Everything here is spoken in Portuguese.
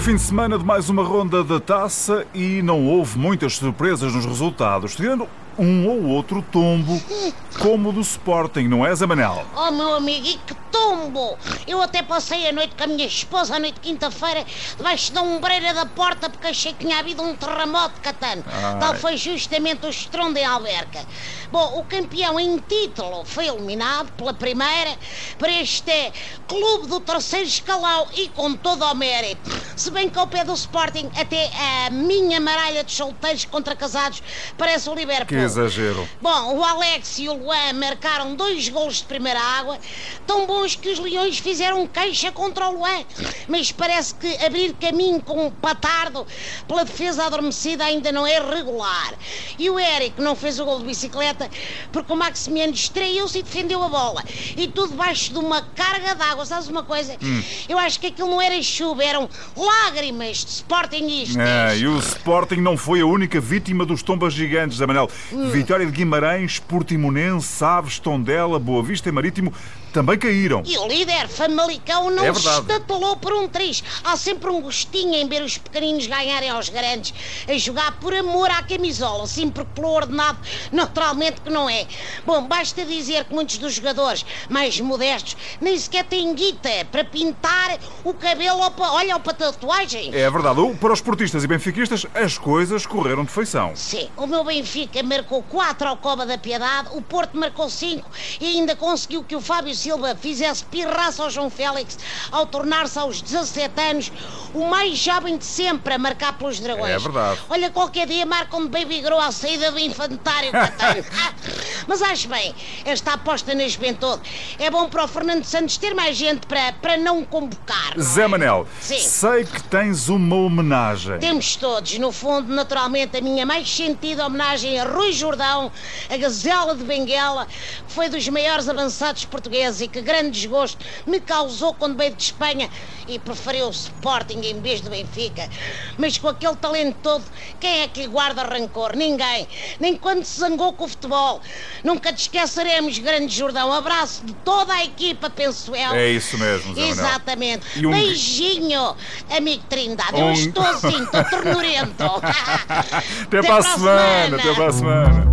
fim de semana de mais uma ronda da taça e não houve muitas surpresas nos resultados, tirando um ou outro tombo, como o do Sporting, não é, Zé Manel? Oh, meu amigo, e que tombo! Eu até passei a noite com a minha esposa, a noite de quinta-feira, debaixo da ombreira da porta, porque achei que tinha havido um terremoto catano. Ai. Tal foi justamente o estrondo em Alberca. Bom, o campeão em título foi eliminado pela primeira para este clube do terceiro escalão e com todo o mérito. Se bem que ao pé do Sporting, até a minha maralha de solteiros contra casados parece o Liverpool. Que exagero. Bom, o Alex e o Luan marcaram dois gols de primeira água, tão bons que os Leões fizeram queixa contra o Luan. Mas parece que abrir caminho com um patardo pela defesa adormecida ainda não é regular. E o Eric não fez o gol de bicicleta porque o Maximiano distraiu-se e defendeu a bola. E tudo debaixo de uma carga d'água. Sabes uma coisa? Eu acho que aquilo não era chuva, eram lágrimas de Sportingistas. É, e o Sporting não foi a única vítima dos tombas gigantes, Zé Manel. Vitória de Guimarães, Portimonense, Aves, Tondela, Boa Vista e Marítimo também caíram. E o líder Famalicão não É se estatulou por um triz. Há sempre um gostinho em ver os pequeninos ganharem aos grandes, a jogar por amor à camisola, sim, porque pelo ordenado, naturalmente que não é. Bom, basta dizer que muitos dos jogadores mais modestos nem sequer têm guita para pintar o cabelo ou para, olha, ou para tatuagem. É verdade. Para os portistas e benfiquistas, as coisas correram de feição. Sim, o meu Benfica marcou 4 ao Coba da Piedade, o Porto marcou 5 e ainda conseguiu que o Fábio Silva fizesse pirraça ao João Félix ao tornar-se aos 17 anos o mais jovem de sempre a marcar pelos Dragões. É verdade. Olha, qualquer dia marcam de Baby Grow à saída do infantário, Catano. Mas acho bem, esta aposta na juventude é bom para o Fernando Santos ter mais gente para, para não convocar. não Zé é? Manel, Sim. sei que tens uma homenagem. Temos todos, no fundo, naturalmente, a minha mais sentida homenagem a Rui Jordão, a gazela de Benguela, que foi dos maiores avançados portugueses e que grande desgosto me causou quando veio de Espanha e preferiu o Sporting em vez do Benfica. Mas com aquele talento todo, quem é que lhe guarda rancor? Ninguém. Nem quando se zangou com o futebol. Nunca te esqueceremos, grande Jordão. Abraço de toda a equipa, penso eu. É isso mesmo, Zé. Exatamente. Um- Beijinho, amigo Trindade. Eu Um- estou assim, estou ternurento. Até, para a semana. Até para a semana.